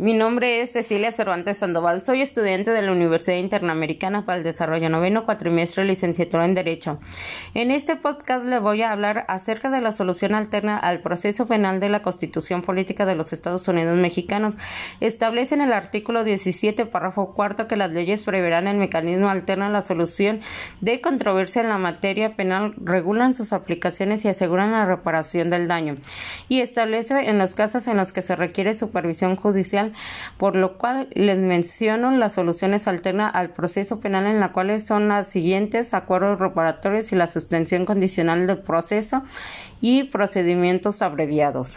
Mi nombre es Cecilia Cervantes Sandoval. Soy estudiante de la Universidad Interamericana para el Desarrollo Noveno Cuatrimestre Licenciatura en Derecho. En este podcast le voy a hablar acerca de la solución alterna al proceso penal de la Constitución Política de los Estados Unidos Mexicanos. Establece en el artículo 17, párrafo cuarto, que las leyes preverán el mecanismo alterno a la solución de controversia en la materia penal, regulan sus aplicaciones y aseguran la reparación del daño. Y establece en los casos en los que se requiere supervisión judicial por lo cual les menciono las soluciones alternas al proceso penal en la cuales son las siguientes acuerdos reparatorios y la suspensión condicional del proceso y procedimientos abreviados.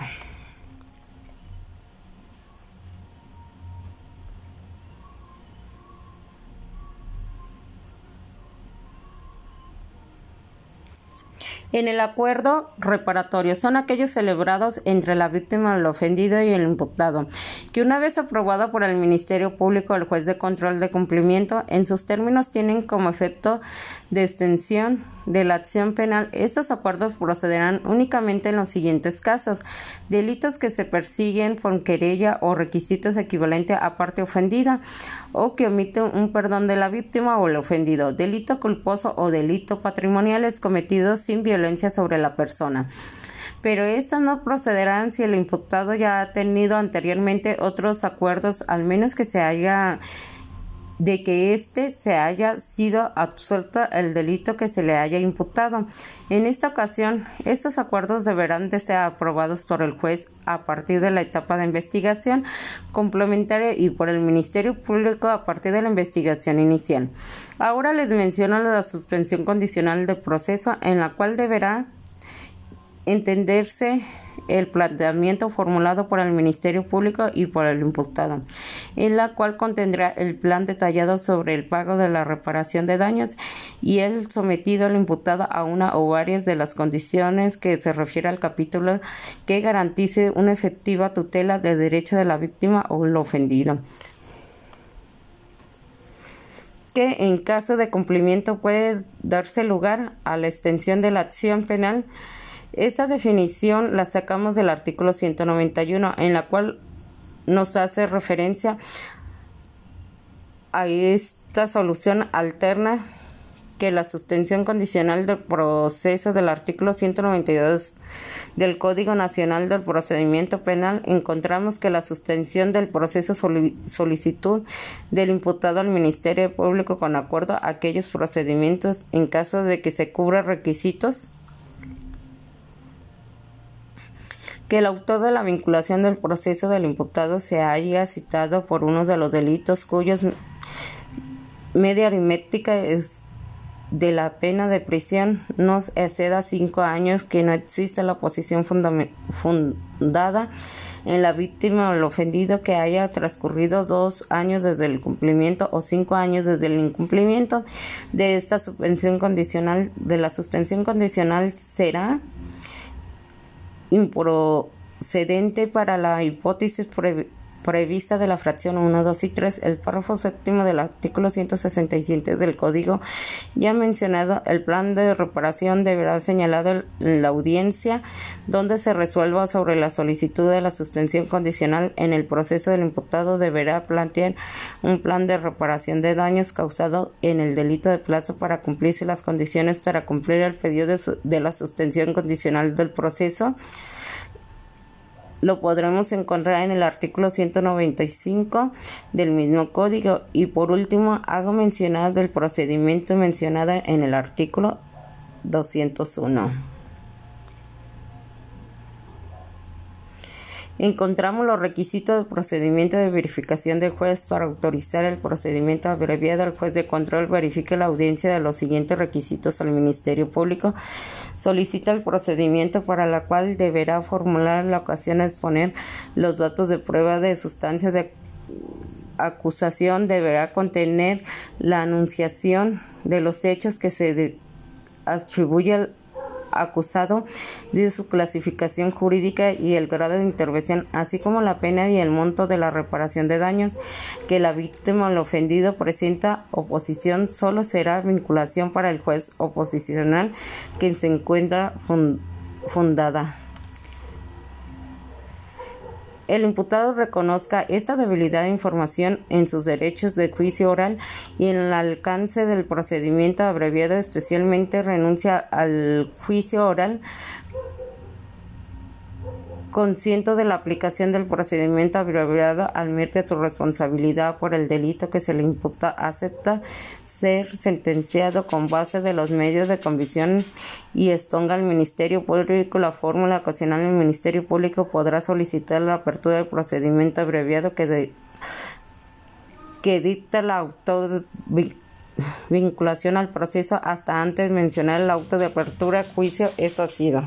En el acuerdo reparatorio. Son aquellos celebrados entre la víctima, el ofendido y el imputado, que una vez aprobado por el Ministerio Público el juez de control de cumplimiento, en sus términos tienen como efecto de extensión de la acción penal. Estos acuerdos procederán únicamente en los siguientes casos: delitos que se persiguen por querella o requisitos equivalentes a parte ofendida o que omiten un perdón de la víctima o el ofendido, delito culposo o delito patrimoniales cometidos sin violencia sobre la persona pero estos no procederán si el imputado ya ha tenido anteriormente otros acuerdos, al menos que se haya de que éste se haya sido absuelto el delito que se le haya imputado. En esta ocasión, estos acuerdos deberán de ser aprobados por el juez a partir de la etapa de investigación complementaria y por el Ministerio Público a partir de la investigación inicial. Ahora les menciono la suspensión condicional del proceso en la cual deberá entenderse el planteamiento formulado por el Ministerio Público y por el imputado, en la cual contendrá el plan detallado sobre el pago de la reparación de daños y el sometido al imputado a una o varias de las condiciones que se refiere al capítulo que garantice una efectiva tutela de derecho de la víctima o el ofendido. Que en caso de cumplimiento puede darse lugar a la extensión de la acción penal esa definición la sacamos del artículo 191, en la cual nos hace referencia a esta solución alterna que la suspensión condicional del proceso del artículo 192 del Código Nacional del Procedimiento Penal encontramos que la suspensión del proceso solicitud del imputado al Ministerio Público con acuerdo a aquellos procedimientos en caso de que se cubra requisitos que el autor de la vinculación del proceso del imputado se haya citado por uno de los delitos cuyos media aritmética es de la pena de prisión. No exceda cinco años, que no exista la posición fundada en la víctima o el ofendido que haya transcurrido dos años desde el cumplimiento o cinco años desde el incumplimiento de esta suspensión condicional de la suspensión condicional será improcedente para la hipótesis prevista de la fracción 1, 2 y 3, el párrafo séptimo del artículo 167 del Código ya mencionado, el plan de reparación deberá señalar en la audiencia donde se resuelva sobre la solicitud de la suspensión condicional en el proceso del imputado deberá plantear un plan de reparación de daños causados en el delito de plazo para cumplirse las condiciones para cumplir el pedido de la suspensión condicional del proceso lo podremos encontrar en el artículo 195 del mismo código y por último hago mencionar del procedimiento mencionado en el artículo 201. Encontramos los requisitos del procedimiento de verificación del juez para autorizar el procedimiento abreviado. El juez de control verifique la audiencia de los siguientes requisitos al Ministerio Público. Solicita el procedimiento para la cual deberá formular la ocasión de exponer los datos de prueba de sustancia de acusación. Deberá contener la anunciación de los hechos que se atribuye acusado de su clasificación jurídica y el grado de intervención, así como la pena y el monto de la reparación de daños que la víctima o el ofendido presenta oposición, solo será vinculación para el juez oposicional que se encuentra fundada. El imputado reconozca esta debilidad de información en sus derechos de juicio oral y en el alcance del procedimiento abreviado, especialmente renuncia al juicio oral consciente de la aplicación del procedimiento abreviado, admite su responsabilidad por el delito que se le imputa, acepta ser sentenciado con base de los medios de convicción y estonga al Ministerio Público. La fórmula ocasional el Ministerio Público podrá solicitar la apertura del procedimiento abreviado que, que dicta la auto vinculación al proceso. Hasta antes mencionar el auto de apertura juicio esto ha sido